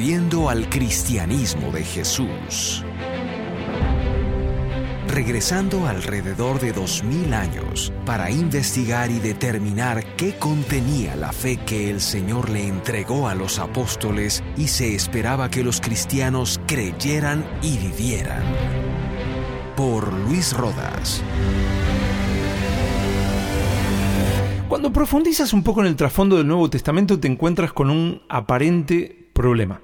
Volviendo al cristianismo de Jesús. Regresando alrededor de dos mil años para investigar y determinar qué contenía la fe que el Señor le entregó a los apóstoles y se esperaba que los cristianos creyeran y vivieran. Por Luis Rodas. Cuando profundizas un poco en el trasfondo del Nuevo Testamento te encuentras con un aparente problema.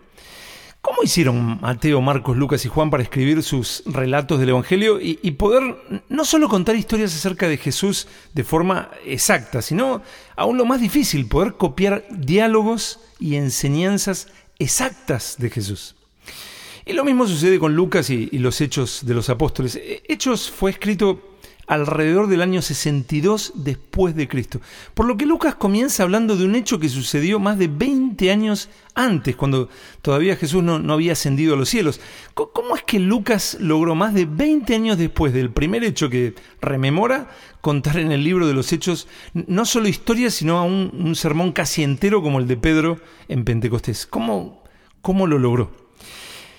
¿Cómo hicieron Mateo, Marcos, Lucas y Juan para escribir sus relatos del Evangelio y, poder no solo contar historias acerca de Jesús de forma exacta, sino aún lo más difícil, poder copiar diálogos y enseñanzas exactas de Jesús? Y lo mismo sucede con Lucas y, y los Hechos de los Apóstoles. Hechos fue escrito alrededor del año 62 después de Cristo. Por lo que Lucas comienza hablando de un hecho que sucedió más de 20 años antes, cuando todavía Jesús no, había ascendido a los cielos. ¿Cómo es que Lucas logró más de 20 años después del primer hecho que rememora contar en el libro de los Hechos no solo historias, sino un, un sermón casi entero como el de Pedro en Pentecostés? ¿Cómo, cómo lo logró?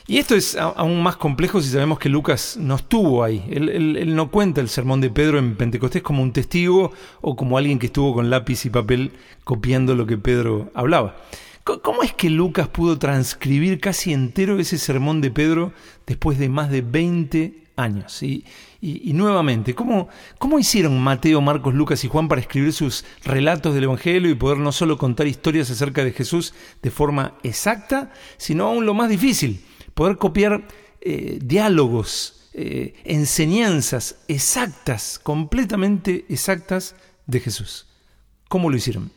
Y esto es aún más complejo si sabemos que Lucas no estuvo ahí. Él, no cuenta el sermón de Pedro en Pentecostés como un testigo o como alguien que estuvo con lápiz y papel copiando lo que Pedro hablaba. ¿Cómo es que Lucas pudo transcribir casi entero ese sermón de Pedro después de más de 20 años? Y, nuevamente, ¿cómo, ¿cómo hicieron Mateo, Marcos, Lucas y Juan para escribir sus relatos del Evangelio y poder no solo contar historias acerca de Jesús de forma exacta, sino aún lo más difícil, poder copiar eh, diálogos, eh, enseñanzas exactas, completamente exactas de Jesús. ¿Cómo lo hicieron?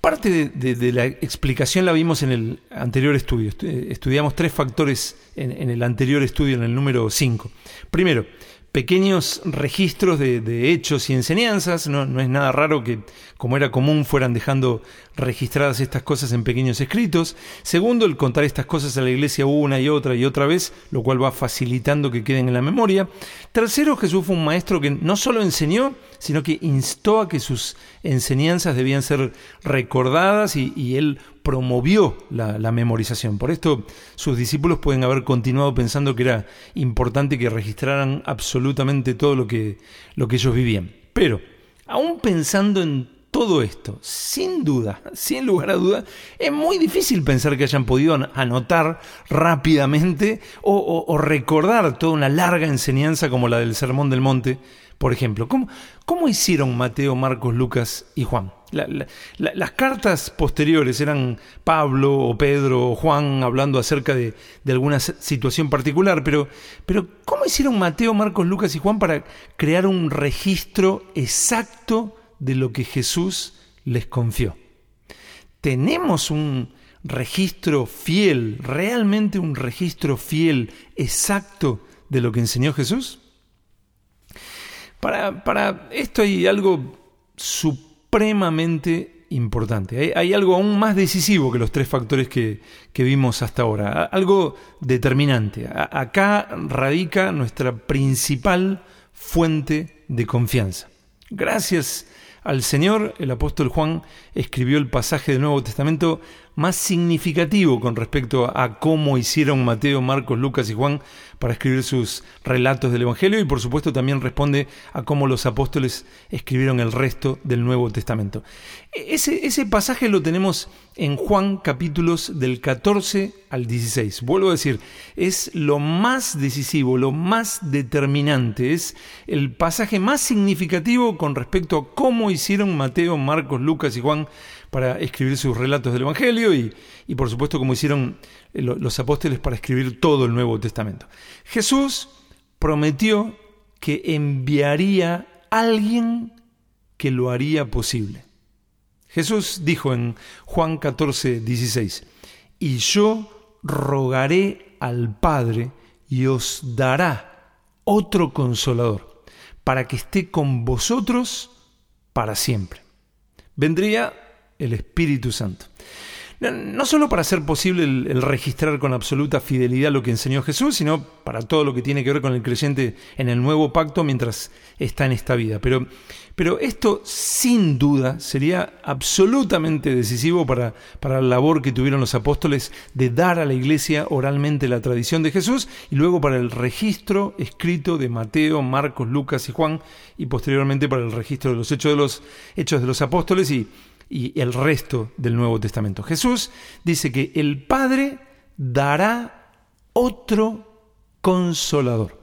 Parte de, la explicación la vimos en el anterior estudio. Estudiamos tres factores en, en el anterior estudio, en el número 5. Primero, pequeños registros de, hechos y enseñanzas. No, no, es nada raro que, como era común, fueran dejando registradas estas cosas en pequeños escritos. Segundo, el contar estas cosas a la iglesia una y otra y otra vez, lo cual va facilitando que queden en la memoria. Tercero, Jesús fue un maestro que no solo enseñó, sino que instó a que sus enseñanzas debían ser recordadas y, y él promovió la, memorización. Por esto sus discípulos pueden haber continuado pensando que era importante que registraran absolutamente todo lo que, lo que ellos vivían. Pero, aún pensando en todo esto, sin duda, sin lugar a duda, es muy difícil pensar que hayan podido anotar rápidamente o recordar toda una larga enseñanza como la del Sermón del Monte por ejemplo. ¿Cómo, cómo hicieron Mateo, Marcos, Lucas y Juan? las cartas posteriores eran Pablo o Pedro o Juan hablando acerca de, alguna situación particular, pero, pero ¿cómo hicieron Mateo, Marcos, Lucas y Juan para crear un registro exacto de lo que Jesús les confió? ¿Tenemos un registro fiel, realmente un registro fiel, exacto de lo que enseñó Jesús? Para, esto hay algo supremamente importante. Hay, algo aún más decisivo que los tres factores que, vimos hasta ahora. Algo determinante. acá radica nuestra principal fuente de confianza. Gracias al Señor, el apóstol Juan escribió el pasaje del Nuevo Testamento más significativo con respecto a cómo hicieron Mateo, Marcos, Lucas y Juan para escribir sus relatos del Evangelio y por supuesto también responde a cómo los apóstoles escribieron el resto del Nuevo Testamento. E-, ese, ese pasaje lo tenemos en Juan capítulos del 14 al 16. Vuelvo a decir, es lo más decisivo, lo más determinante, es el pasaje más significativo con respecto a cómo hicieron Mateo, Marcos, Lucas y Juan para escribir sus relatos del Evangelio y, por supuesto como hicieron eh, los apóstoles para escribir todo el Nuevo Testamento. Jesús prometió que enviaría alguien que lo haría posible. Jesús dijo en Juan 14, 16, y yo rogaré al Padre y os dará otro consolador, para que esté con vosotros para siempre. Vendría el Espíritu Santo. No solo para hacer posible el, registrar con absoluta fidelidad lo que enseñó Jesús, sino para todo lo que tiene que ver con el creyente en el nuevo pacto mientras está en esta vida. Pero, pero esto sin duda sería absolutamente decisivo para, para la labor que tuvieron los apóstoles de dar a la iglesia oralmente la tradición de Jesús y luego para el registro escrito de Mateo, Marcos, Lucas y Juan y posteriormente para el registro de los hechos de los, hechos de los apóstoles y y el resto del Nuevo Testamento. Jesús dice que el Padre dará otro consolador.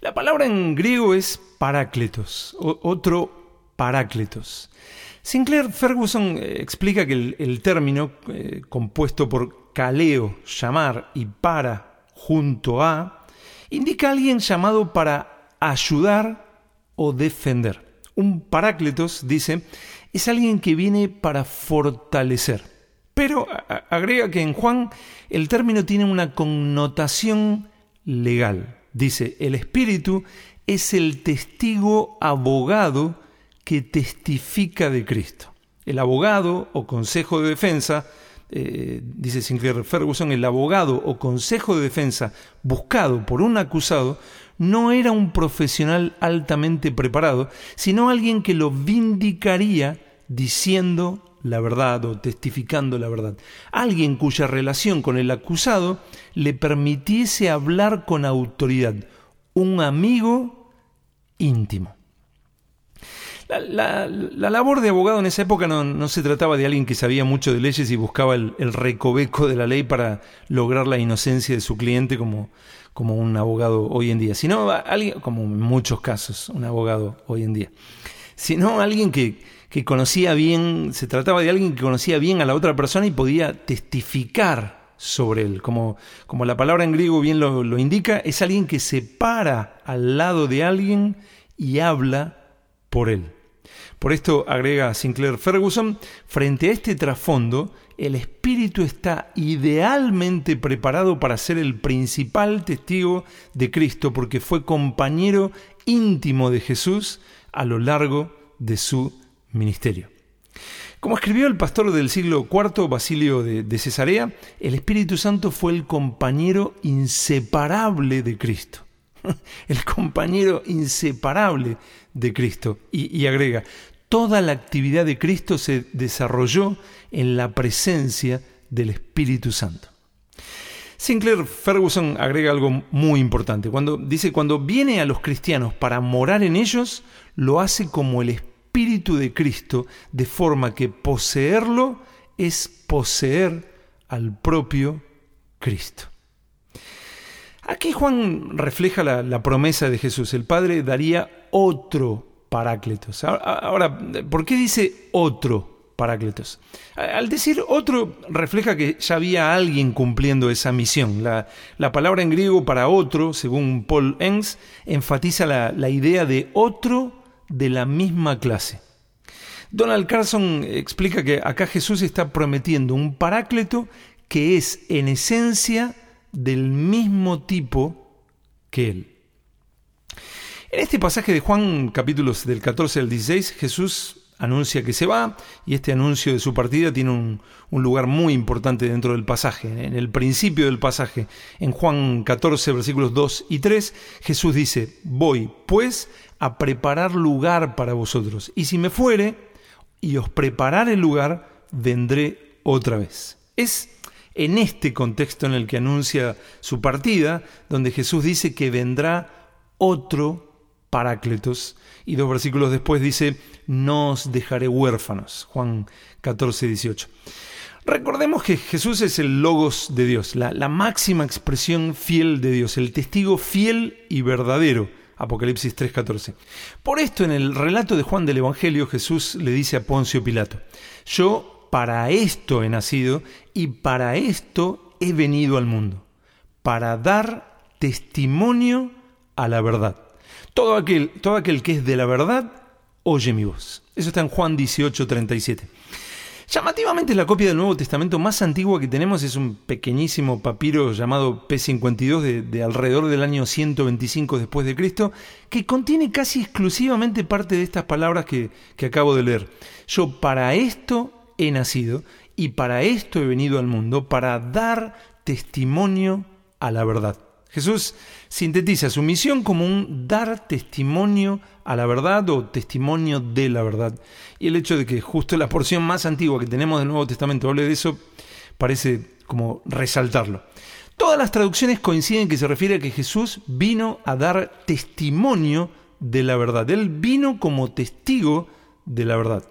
La palabra en griego es parácletos, otro parácletos. Sinclair Ferguson eh, explica que el, término, eh, compuesto por caleo, llamar, y para, junto a, indica a alguien llamado para ayudar o defender. Un parácletos, dice, es alguien que viene para fortalecer. Pero agrega que en Juan el término tiene una connotación legal. Dice, el Espíritu es el testigo abogado que testifica de Cristo. El abogado o consejo de defensa, eh, dice Sinclair Ferguson, el abogado o consejo de defensa buscado por un acusado no era un profesional altamente preparado, sino alguien que lo vindicaría diciendo la verdad o testificando la verdad. Alguien cuya relación con el acusado le permitiese hablar con autoridad. Un amigo íntimo. La, labor de abogado en esa época no, se trataba de alguien que sabía mucho de leyes y buscaba el, recoveco de la ley para lograr la inocencia de su cliente como, un abogado hoy en día, sino alguien, como en muchos casos, un abogado hoy en día, sino alguien que, conocía bien, se trataba de alguien que conocía bien a la otra persona y podía testificar sobre él. Como, como la palabra en griego bien lo, lo indica, es alguien que se para al lado de alguien y habla por él. Por esto, agrega Sinclair Ferguson, frente a este trasfondo, el espíritu está idealmente preparado para ser el principal testigo de Cristo porque fue compañero íntimo de Jesús a lo largo de su ministerio. Como escribió el pastor del siglo IV, Basilio de, Cesarea, el Espíritu Santo fue el compañero inseparable de Cristo. El compañero inseparable de Cristo. y agrega, toda la actividad de Cristo se desarrolló en la presencia del Espíritu Santo. Sinclair Ferguson agrega algo muy importante. Cuando dice, cuando viene a los cristianos para morar en ellos, lo hace como el Espíritu Espíritu de Cristo, de forma que poseerlo es poseer al propio Cristo. Aquí Juan refleja la, promesa de Jesús. El Padre daría otro Parácletos. Ahora, ¿por qué dice otro Parácletos? Al decir otro, refleja que ya había alguien cumpliendo esa misión. La, palabra en griego para otro, según Paul Engs, enfatiza la, la idea de otro de la misma clase. Donald Carson explica que acá Jesús está prometiendo un paráclito que es en esencia del mismo tipo que él. En este pasaje de Juan capítulos del 14 al 16, Jesús anuncia que se va y este anuncio de su partida tiene un, lugar muy importante dentro del pasaje. En el principio del pasaje, en Juan 14 versículos 2 y 3, Jesús dice, voy pues a preparar lugar para vosotros. Y si me fuere y os preparar el lugar, vendré otra vez. Es en este contexto en el que anuncia su partida, donde Jesús dice que vendrá otro Parácletos, y dos versículos después dice, no os dejaré huérfanos. Juan 14, 18. Recordemos que Jesús es el logos de Dios, la, la máxima expresión fiel de Dios, el testigo fiel y verdadero Apocalipsis 3:14. Por esto en el relato de Juan del Evangelio Jesús le dice a Poncio Pilato, yo para esto he nacido y para esto he venido al mundo, para dar testimonio a la verdad. Todo aquel, todo aquel que es de la verdad, oye mi voz. Eso está en Juan 18:37. Llamativamente la copia del Nuevo Testamento más antigua que tenemos es un pequeñísimo papiro llamado P52 de, alrededor del año 125 después de Cristo, que contiene casi exclusivamente parte de estas palabras que acabo de leer. Yo para esto he nacido y para esto he venido al mundo, para dar testimonio a la verdad. Jesús sintetiza su misión como un dar testimonio a la verdad o testimonio de la verdad. Y el hecho de que justo la porción más antigua que tenemos del Nuevo Testamento hable de eso parece como resaltarlo. Todas las traducciones coinciden que se refiere a que Jesús vino a dar testimonio de la verdad. Él vino como testigo de la verdad.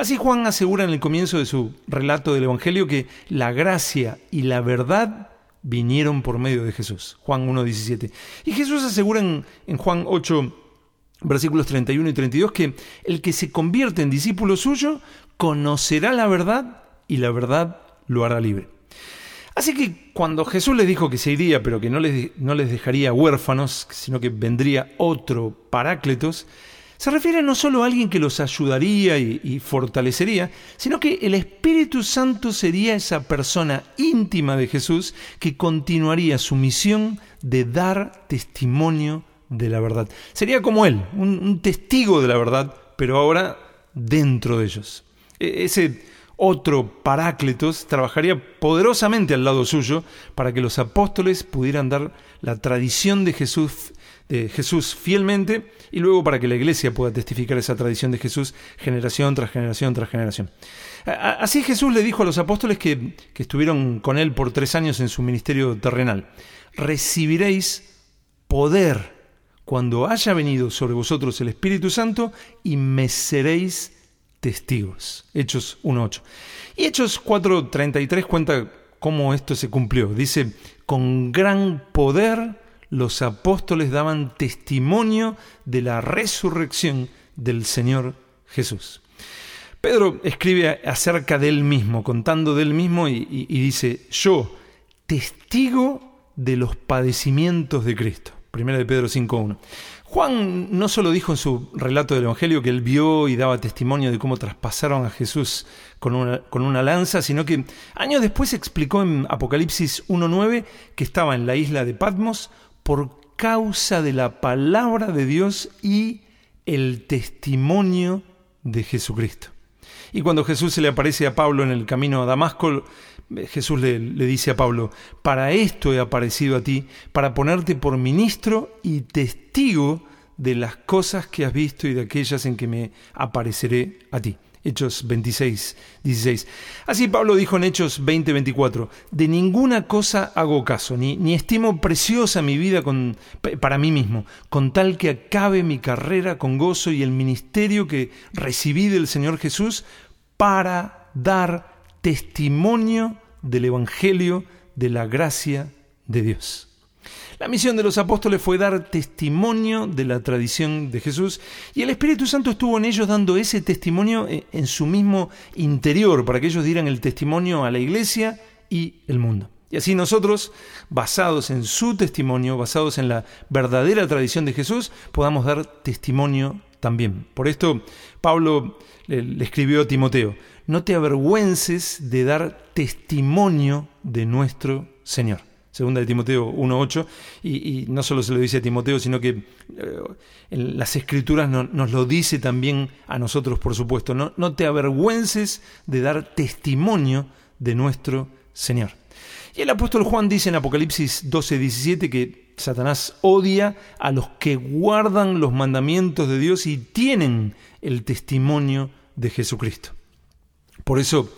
Así Juan asegura en el comienzo de su relato del Evangelio que la gracia y la verdad vinieron por medio de Jesús. Juan 1.17. Y Jesús asegura en, Juan 8, versículos 31 y 32 que el que se convierte en discípulo suyo conocerá la verdad y la verdad lo hará libre. Así que cuando Jesús les dijo que se iría, pero que no les, no les dejaría huérfanos, sino que vendría otro parácletos, se refiere no solo a alguien que los ayudaría y, fortalecería, sino que el Espíritu Santo sería esa persona íntima de Jesús que continuaría su misión de dar testimonio de la verdad. Sería como Él, un, testigo de la verdad, pero ahora dentro de ellos. E, ese otro Parácletos trabajaría poderosamente al lado suyo para que los apóstoles pudieran dar la tradición de Jesús de Jesús fielmente y luego para que la iglesia pueda testificar esa tradición de Jesús generación tras generación tras generación. Así Jesús le dijo a los apóstoles que, que estuvieron con él por tres años en su ministerio terrenal, recibiréis poder cuando haya venido sobre vosotros el Espíritu Santo y me seréis testigos. Hechos 1.8. Y Hechos 4.33 cuenta cómo esto se cumplió. Dice, con gran poder los apóstoles daban testimonio de la resurrección del Señor Jesús. Pedro escribe acerca de él mismo, contando de él mismo, y, dice, yo, testigo de los padecimientos de Cristo. Primera de Pedro 5.1. Juan no solo dijo en su relato del Evangelio que él vio y daba testimonio de cómo traspasaron a Jesús con una, con una lanza, sino que años después explicó en Apocalipsis 1.9 que estaba en la isla de Patmos por causa de la palabra de Dios y el testimonio de Jesucristo. Y cuando Jesús se le aparece a Pablo en el camino a Damasco, Jesús le, le, dice a Pablo, para esto he aparecido a ti, para ponerte por ministro y testigo de las cosas que has visto y de aquellas en que me apareceré a ti. Hechos 26, 16. Así Pablo dijo en Hechos 20, 24, de ninguna cosa hago caso, ni, ni estimo preciosa mi vida para mí mismo, con tal que acabe mi carrera con gozo y el ministerio que recibí del Señor Jesús para dar testimonio del Evangelio de la gracia de Dios. La misión de los apóstoles fue dar testimonio de la tradición de Jesús y el Espíritu Santo estuvo en ellos dando ese testimonio eh, en su mismo interior para que ellos dieran el testimonio a la iglesia y el mundo. Y así nosotros, basados en su testimonio, basados en la verdadera tradición de Jesús, podamos dar testimonio también. Por esto Pablo le, escribió a Timoteo, no te avergüences de dar testimonio de nuestro Señor segunda de Timoteo 1.8, y, y, no solo se lo dice a Timoteo, sino que eh, en las escrituras nos lo dice también a nosotros, por supuesto. No, no te avergüences de dar testimonio de nuestro Señor. Y el apóstol Juan dice en Apocalipsis 12.17 que Satanás odia a los que guardan los mandamientos de Dios y tienen el testimonio de Jesucristo. Por eso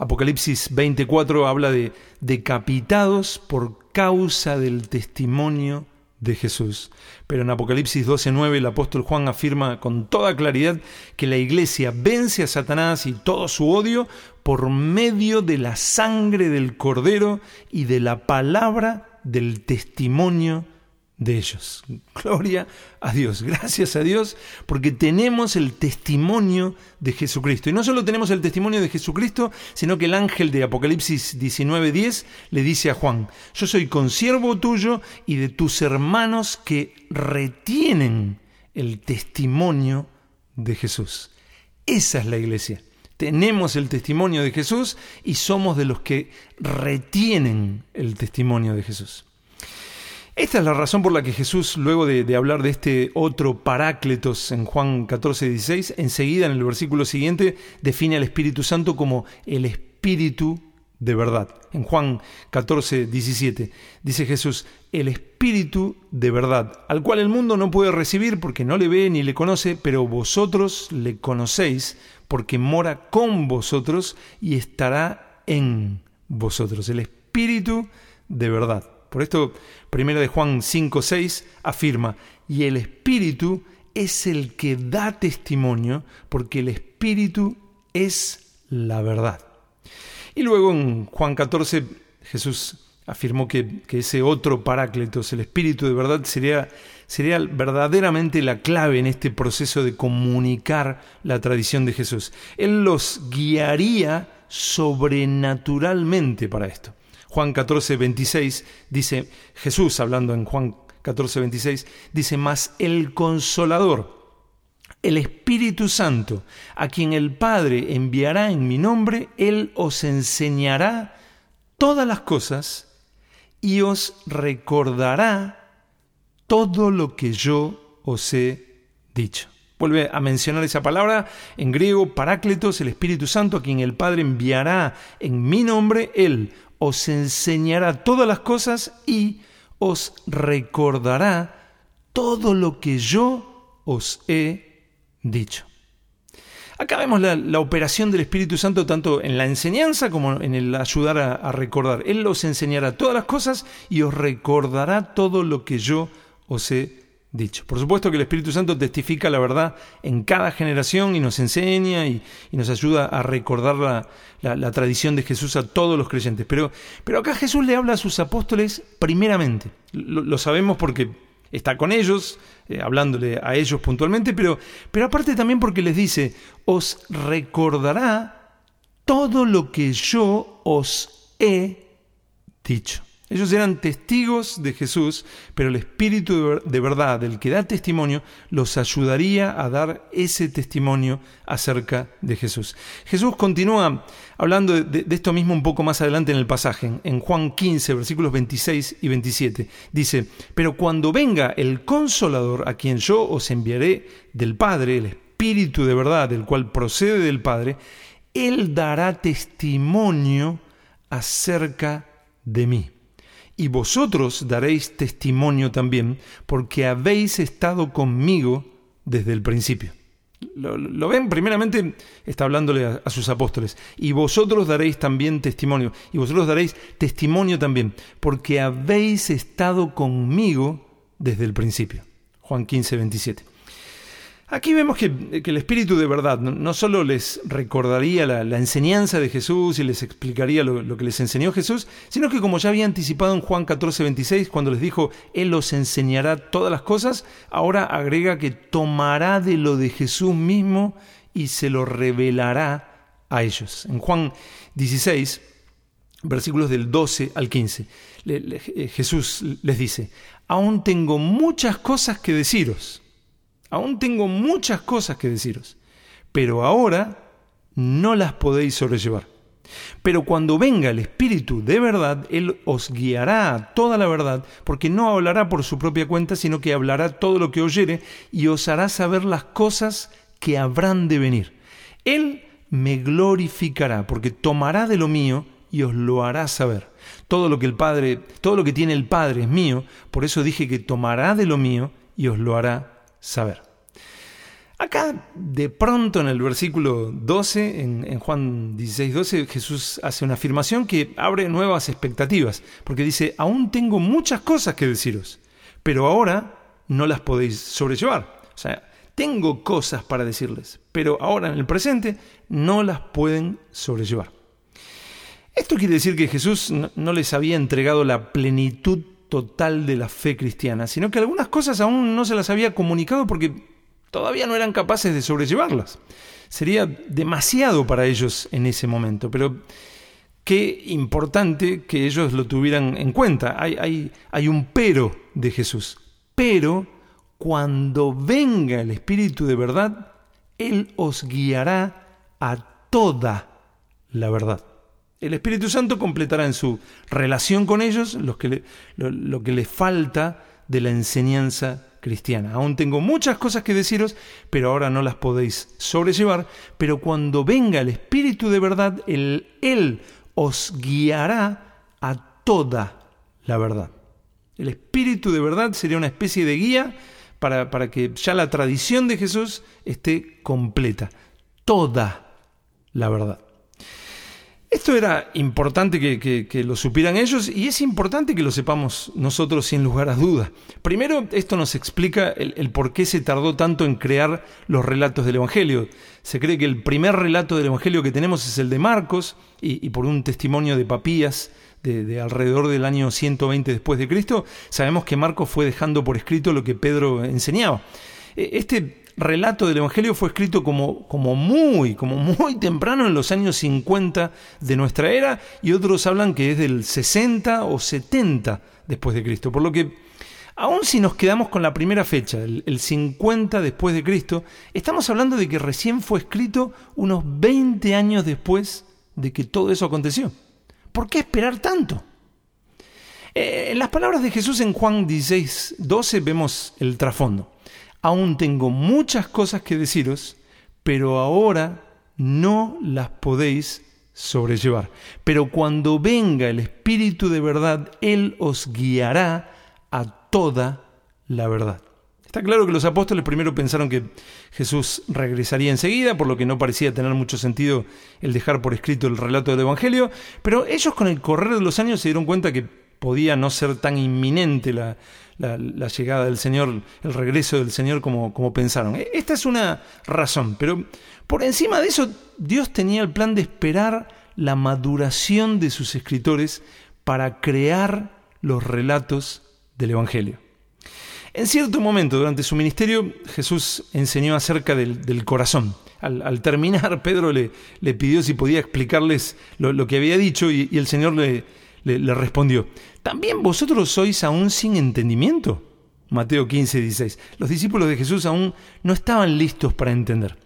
Apocalipsis 24 habla de decapitados por causa del testimonio de Jesús. Pero en Apocalipsis 12:9 el apóstol Juan afirma con toda claridad que la iglesia vence a Satanás y todo su odio por medio de la sangre del cordero y de la palabra del testimonio de ellos. Gloria a Dios, gracias a Dios, porque tenemos el testimonio de Jesucristo. Y no solo tenemos el testimonio de Jesucristo, sino que el ángel de Apocalipsis 19:10 le dice a Juan, yo soy consiervo tuyo y de tus hermanos que retienen el testimonio de Jesús. Esa es la iglesia. Tenemos el testimonio de Jesús y somos de los que retienen el testimonio de Jesús. Esta es la razón por la que Jesús, luego de, hablar de este otro parácletos en Juan 14, 16, enseguida en el versículo siguiente define al Espíritu Santo como el Espíritu de verdad. En Juan 14, 17 dice Jesús, el Espíritu de verdad, al cual el mundo no puede recibir porque no le ve ni le conoce, pero vosotros le conocéis porque mora con vosotros y estará en vosotros. El Espíritu de verdad. Por esto, primera de Juan 5, 6 afirma, y el Espíritu es el que da testimonio, porque el Espíritu es la verdad. Y luego en Juan 14 Jesús afirmó que, ese otro parácletos, el Espíritu de verdad, sería, sería verdaderamente la clave en este proceso de comunicar la tradición de Jesús. Él los guiaría sobrenaturalmente para esto. Juan 14, 26 dice, Jesús hablando en Juan 14, 26, dice, más el consolador el Espíritu Santo, a quien el Padre enviará en mi nombre, Él os enseñará todas las cosas y os recordará todo lo que yo os he dicho. Vuelve a mencionar esa palabra en griego, Parácletos, el Espíritu Santo, a quien el Padre enviará en mi nombre, Él os enseñará todas las cosas y os recordará todo lo que yo os he dicho. Acá vemos la, operación del Espíritu Santo tanto en la enseñanza como en el ayudar a, recordar. Él os enseñará todas las cosas y os recordará todo lo que yo os he dicho. Por supuesto que el Espíritu Santo testifica la verdad en cada generación y nos enseña y, nos ayuda a recordar la, tradición de Jesús a todos los creyentes. Pero, pero acá Jesús le habla a sus apóstoles primeramente. lo sabemos porque está con ellos, eh, hablándole a ellos puntualmente, pero, pero aparte también porque les dice, os recordará todo lo que yo os he dicho. Ellos eran testigos de Jesús, pero el Espíritu de verdad, el que da testimonio, los ayudaría a dar ese testimonio acerca de Jesús. Jesús continúa hablando de, esto mismo un poco más adelante en el pasaje, en Juan 15, versículos 26 y 27. Dice, pero cuando venga el consolador a quien yo os enviaré del Padre, el Espíritu de verdad, el cual procede del Padre, Él dará testimonio acerca de mí y vosotros daréis testimonio también, porque habéis estado conmigo desde el principio. Lo, ven, primeramente está hablándole a, sus apóstoles, y vosotros daréis también testimonio, y vosotros daréis testimonio también, porque habéis estado conmigo desde el principio. Juan 15, 27. Aquí vemos que, el Espíritu de verdad no, solo les recordaría la, enseñanza de Jesús y les explicaría lo, que les enseñó Jesús, sino que como ya había anticipado en Juan 14, 26, cuando les dijo, Él los enseñará todas las cosas, ahora agrega que tomará de lo de Jesús mismo y se lo revelará a ellos. En Juan 16, versículos del 12 al 15, Jesús les dice, aún tengo muchas cosas que deciros aún tengo muchas cosas que deciros, pero ahora no las podéis sobrellevar. Pero cuando venga el Espíritu de verdad, Él os guiará a toda la verdad, porque no hablará por su propia cuenta, sino que hablará todo lo que oyere y os hará saber las cosas que habrán de venir. Él me glorificará, porque tomará de lo mío y os lo hará saber. Todo lo que el Padre, todo lo que tiene el Padre es mío, por eso dije que tomará de lo mío y os lo hará saber. Acá, de pronto, en el versículo 12, en, Juan 16, 12, Jesús hace una afirmación que abre nuevas expectativas, porque dice, aún tengo muchas cosas que deciros, pero ahora no las podéis sobrellevar. O sea, tengo cosas para decirles, pero ahora en el presente no las pueden sobrellevar. Esto quiere decir que Jesús no les había entregado la plenitud total de la fe cristiana, sino que algunas cosas aún no se las había comunicado porque todavía no eran capaces de sobrellevarlas. Sería demasiado para ellos en ese momento, pero qué importante que ellos lo tuvieran en cuenta. Hay, un pero de Jesús. Pero cuando venga el Espíritu de verdad, Él os guiará a toda la verdad. El Espíritu Santo completará en su relación con ellos lo, que lo que le falta de la enseñanza cristiana. Aún tengo muchas cosas que deciros, pero ahora no las podéis sobrellevar. Pero cuando venga el Espíritu de verdad, Él, él os guiará a toda la verdad. El Espíritu de verdad sería una especie de guía para, para que ya la tradición de Jesús esté completa. Toda la verdad. Esto era importante que, lo supieran ellos y es importante que lo sepamos nosotros sin lugar a dudas. Primero, esto nos explica el, por qué se tardó tanto en crear los relatos del Evangelio. Se cree que el primer relato del Evangelio que tenemos es el de Marcos y, por un testimonio de Papías de, de, alrededor del año 120 después de Cristo, sabemos que Marcos fue dejando por escrito lo que Pedro enseñaba. E, este relato del Evangelio fue escrito como, como, muy, como muy temprano en los años 50 de nuestra era y otros hablan que es del 60 o 70 después de Cristo. Por lo que, aun si nos quedamos con la primera fecha, el, el 50 después de Cristo, estamos hablando de que recién fue escrito unos 20 años después de que todo eso aconteció. ¿Por qué esperar tanto? Eh, en las palabras de Jesús en Juan 16, 12 vemos el trasfondo aún tengo muchas cosas que deciros, pero ahora no las podéis sobrellevar. Pero cuando venga el Espíritu de verdad, Él os guiará a toda la verdad. Está claro que los apóstoles primero pensaron que Jesús regresaría enseguida, por lo que no parecía tener mucho sentido el dejar por escrito el relato del Evangelio, pero ellos con el correr de los años se dieron cuenta que podía no ser tan inminente la, la, llegada del Señor, el regreso del Señor como, como pensaron. E, esta es una razón, pero por encima de eso Dios tenía el plan de esperar la maduración de sus escritores para crear los relatos del Evangelio. En cierto momento durante su ministerio Jesús enseñó acerca del, corazón. Al, terminar, Pedro le, le, pidió si podía explicarles lo, que había dicho y, y el Señor le, le, respondió, ¿también vosotros sois aún sin entendimiento? Mateo 15, 16. Los discípulos de Jesús aún no estaban listos para entender.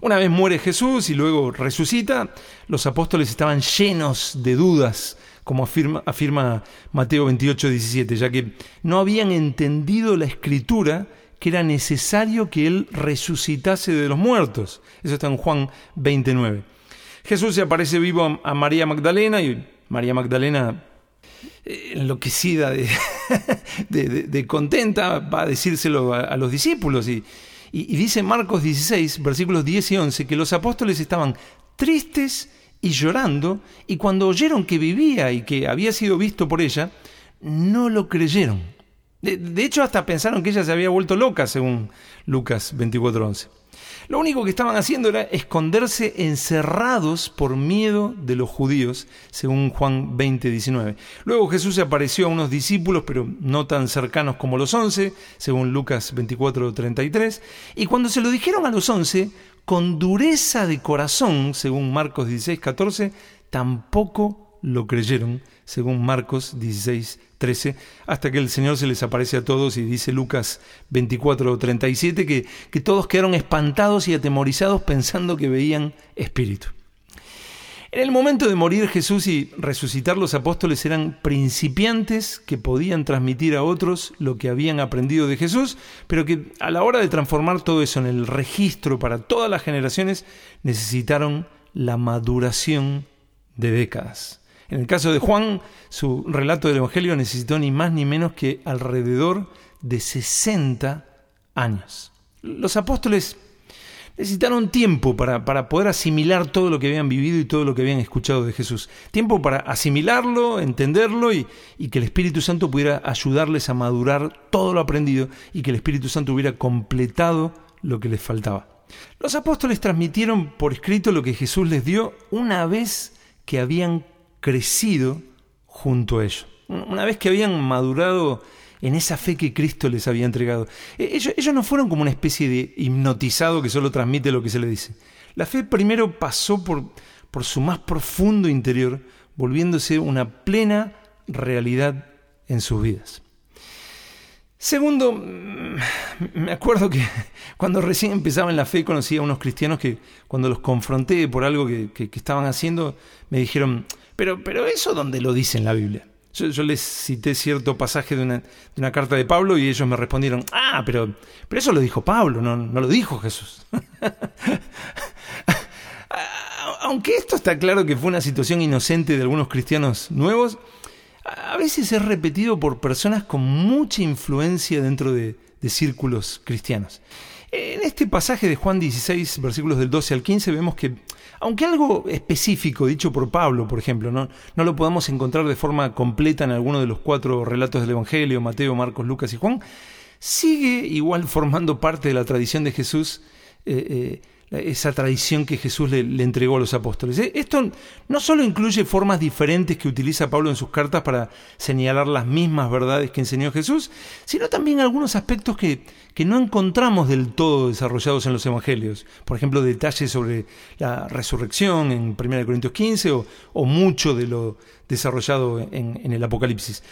Una vez muere Jesús y luego resucita, los apóstoles estaban llenos de dudas, como afirma, afirma Mateo 28, 17, ya que no habían entendido la escritura que era necesario que Él resucitase de los muertos. Eso está en Juan 29. Jesús se aparece vivo a María Magdalena y María Magdalena, eh, enloquecida de, contenta, va a decírselo a, los discípulos. Y, y, dice Marcos 16, versículos 10 y 11, que los apóstoles estaban tristes y llorando, y cuando oyeron que vivía y que había sido visto por ella, no lo creyeron. De, hecho, hasta pensaron que ella se había vuelto loca, según Lucas 24, 11. Lo único que estaban haciendo era esconderse encerrados por miedo de los judíos, según Juan 20, 19. Luego Jesús se apareció a unos discípulos, pero no tan cercanos como los once, según Lucas 24, 33. Y cuando se lo dijeron a los once, con dureza de corazón, según Marcos 16, 14, tampoco lo creyeron, según Marcos 16, 13, hasta que el Señor se les aparece a todos y dice Lucas 24, 37, que, que todos quedaron espantados y atemorizados pensando que veían espíritu. En el momento de morir Jesús y resucitar los apóstoles eran principiantes que podían transmitir a otros lo que habían aprendido de Jesús, pero que a la hora de transformar todo eso en el registro para todas las generaciones necesitaron la maduración de décadas. En el caso de Juan, su relato del Evangelio necesitó ni más ni menos que alrededor de 60 años. Los apóstoles necesitaron tiempo para, para, poder asimilar todo lo que habían vivido y todo lo que habían escuchado de Jesús. Tiempo para asimilarlo, entenderlo y, y, que el Espíritu Santo pudiera ayudarles a madurar todo lo aprendido y que el Espíritu Santo hubiera completado lo que les faltaba. Los apóstoles transmitieron por escrito lo que Jesús les dio una vez que habían crecido junto a ellos. Una vez que habían madurado en esa fe que Cristo les había entregado. E-, ellos, ellos, no fueron como una especie de hipnotizado que solo transmite lo que se le dice. La fe primero pasó por, por su más profundo interior, volviéndose una plena realidad en sus vidas. Segundo, mm, me acuerdo que cuando recién empezaba en la fe conocí a unos cristianos que cuando los confronté por algo que, estaban haciendo, me dijeron, pero, pero eso dónde lo dice en la Biblia. Yo, les cité cierto pasaje de una, carta de Pablo y ellos me respondieron, ah, pero, pero eso lo dijo Pablo, no, no lo dijo Jesús. Aunque esto está claro que fue una situación inocente de algunos cristianos nuevos, a veces es repetido por personas con mucha influencia dentro de, círculos cristianos. En este pasaje de Juan 16, versículos del 12 al 15, vemos que, aunque algo específico dicho por Pablo, por ejemplo, no, lo podamos encontrar de forma completa en alguno de los cuatro relatos del Evangelio, Mateo, Marcos, Lucas y Juan, sigue igual formando parte de la tradición de Jesús eh, eh, esa tradición que Jesús le, entregó a los apóstoles. Eh, esto no solo incluye formas diferentes que utiliza Pablo en sus cartas para señalar las mismas verdades que enseñó Jesús, sino también algunos aspectos que, que no encontramos del todo desarrollados en los evangelios. Por ejemplo, detalles sobre la resurrección en 1 Corintios 15 o, o mucho de lo desarrollado en, el Apocalipsis.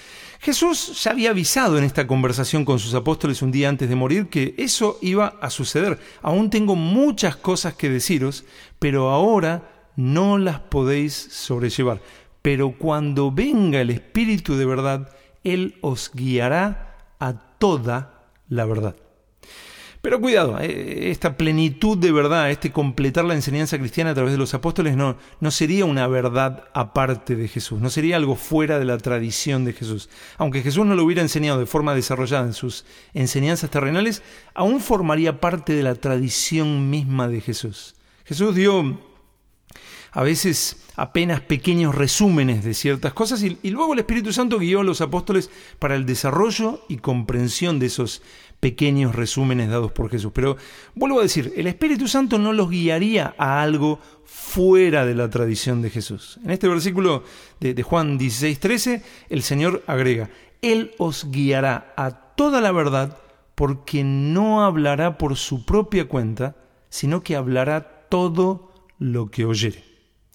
Jesús ya había avisado en esta conversación con sus apóstoles un día antes de morir que eso iba a suceder. Aún tengo muchas cosas que deciros, pero ahora no las podéis sobrellevar. Pero cuando venga el Espíritu de verdad, Él os guiará a toda la verdad. Pero cuidado, eh, esta plenitud de verdad, este completar la enseñanza cristiana a través de los apóstoles no, no sería una verdad aparte de Jesús, no sería algo fuera de la tradición de Jesús. Aunque Jesús no lo hubiera enseñado de forma desarrollada en sus enseñanzas terrenales, aún formaría parte de la tradición misma de Jesús. Jesús dio a veces apenas pequeños resúmenes de ciertas cosas y, y, luego el Espíritu Santo guió a los apóstoles para el desarrollo y comprensión de esos pequeños resúmenes dados por Jesús. Pero vuelvo a decir, el Espíritu Santo no los guiaría a algo fuera de la tradición de Jesús. En este versículo de, Juan 16, 13, el Señor agrega, Él os guiará a toda la verdad porque no hablará por su propia cuenta, sino que hablará todo lo que oyere.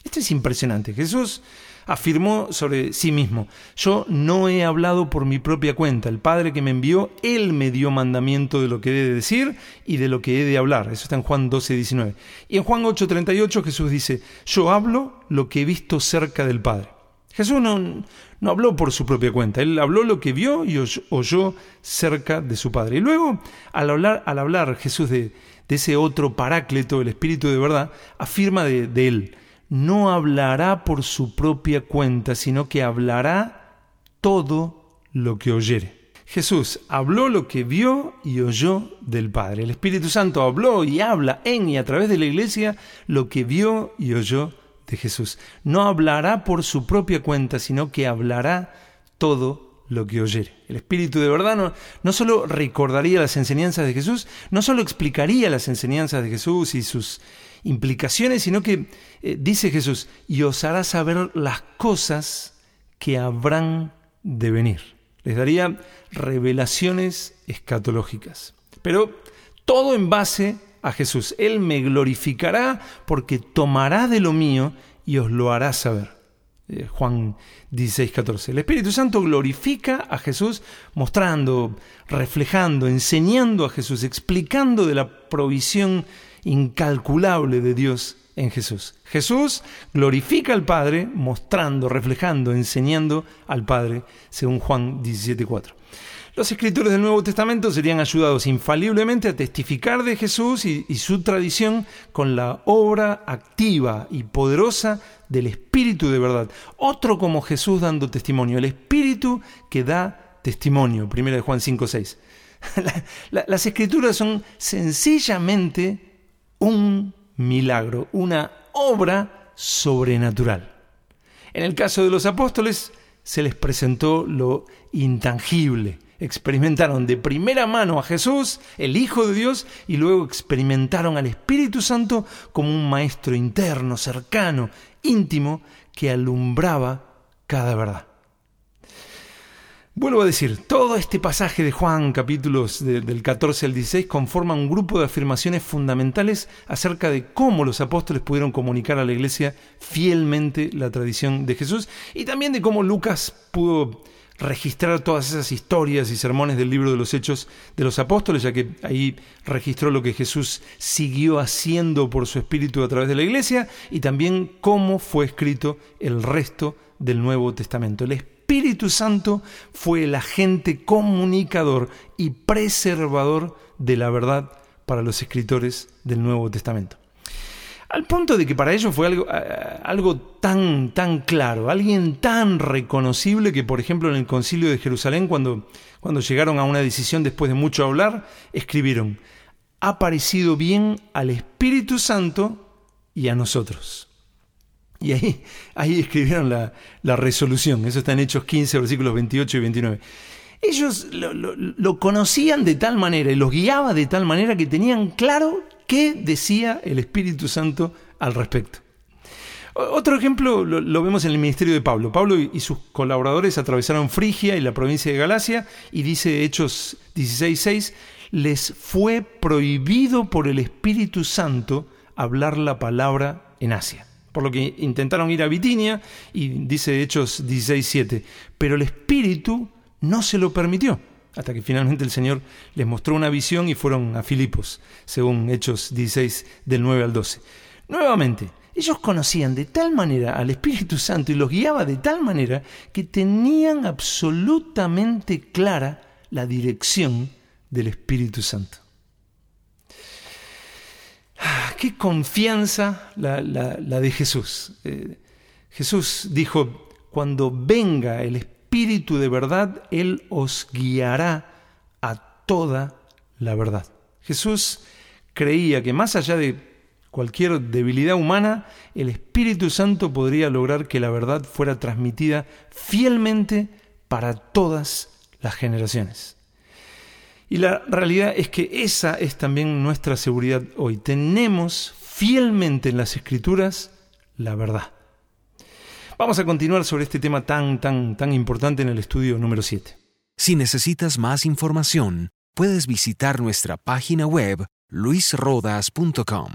Esto es impresionante. Jesús afirmó sobre sí mismo, yo no he hablado por mi propia cuenta, el Padre que me envió, Él me dio mandamiento de lo que he de decir y de lo que he de hablar. Eso está en Juan 12, 19. Y en Juan 8, 38 Jesús dice, yo hablo lo que he visto cerca del Padre. Jesús no, no habló por su propia cuenta, él habló lo que vio y oyó cerca de su Padre. Y luego, al hablar, al hablar Jesús de, ese otro paráclito, el Espíritu de verdad, afirma de él, no hablará por su propia cuenta, sino que hablará todo lo que oyere. Jesús habló lo que vio y oyó del Padre. El Espíritu Santo habló y habla en y a través de la iglesia lo que vio y oyó de Jesús. No hablará por su propia cuenta, sino que hablará todo lo que oyere. El Espíritu de verdad no, no solo recordaría las enseñanzas de Jesús, no solo explicaría las enseñanzas de Jesús y sus implicaciones, sino que eh, dice Jesús, y os hará saber las cosas que habrán de venir. Les daría revelaciones escatológicas. Pero todo en base a Jesús. Él me glorificará porque tomará de lo mío y os lo hará saber. Eh, Juan 16, 14. El Espíritu Santo glorifica a Jesús mostrando, reflejando, enseñando a Jesús, explicando de la provisión incalculable de Dios en Jesús. Jesús glorifica al Padre mostrando, reflejando, enseñando al Padre, según Juan 17.4. Los escritores del Nuevo Testamento serían ayudados infaliblemente a testificar de Jesús y, su tradición con la obra activa y poderosa del Espíritu de verdad. Otro como Jesús dando testimonio, el Espíritu que da testimonio. 1 Juan 5.6. las escrituras son sencillamente un milagro, una obra sobrenatural. En el caso de los apóstoles se les presentó lo intangible. Experimentaron de primera mano a Jesús, el Hijo de Dios, y luego experimentaron al Espíritu Santo como un maestro interno, cercano, íntimo, que alumbraba cada verdad. Vuelvo a decir, todo este pasaje de Juan, capítulos del 14 al 16, conforma un grupo de afirmaciones fundamentales acerca de cómo los apóstoles pudieron comunicar a la iglesia fielmente la tradición de Jesús y también de cómo Lucas pudo registrar todas esas historias y sermones del libro de los Hechos de los Apóstoles, ya que ahí registró lo que Jesús siguió haciendo por su espíritu a través de la iglesia y también cómo fue escrito el resto del Nuevo Testamento. El Espíritu Santo fue el agente comunicador y preservador de la verdad para los escritores del Nuevo Testamento. Al punto de que para ellos fue algo, algo tan, tan claro, alguien tan reconocible que, por ejemplo, en el concilio de Jerusalén, cuando, cuando llegaron a una decisión después de mucho hablar, escribieron, ha parecido bien al Espíritu Santo y a nosotros. Y ahí, escribieron la, resolución, eso está en Hechos 15, versículos 28 y 29 ellos lo, lo, conocían de tal manera y los guiaba de tal manera que tenían claro ¿Qué decía el Espíritu Santo al respecto? Otro ejemplo lo, vemos en el ministerio de Pablo. Pablo y, sus colaboradores atravesaron Frigia y la provincia de Galacia y dice Hechos 16.6, les fue prohibido por el Espíritu Santo hablar la palabra en Asia. Por lo que intentaron ir a Bitinia y dice Hechos 16.7, pero el Espíritu no se lo permitió hasta que finalmente el Señor les mostró una visión y fueron a Filipos, según Hechos 16 del 9 al 12. Nuevamente, ellos conocían de tal manera al Espíritu Santo y los guiaba de tal manera que tenían absolutamente clara la dirección del Espíritu Santo. Ah, qué confianza la, de Jesús. Eh, Jesús dijo, cuando venga el Espíritu Espíritu de verdad, Él os guiará a toda la verdad. Jesús creía que más allá de cualquier debilidad humana, el Espíritu Santo podría lograr que la verdad fuera transmitida fielmente para todas las generaciones. Y la realidad es que esa es también nuestra seguridad hoy. Tenemos fielmente en las Escrituras la verdad. Vamos a continuar sobre este tema tan, tan, tan importante en el estudio número 7. Si necesitas más información, puedes visitar nuestra página web luisrodas.com.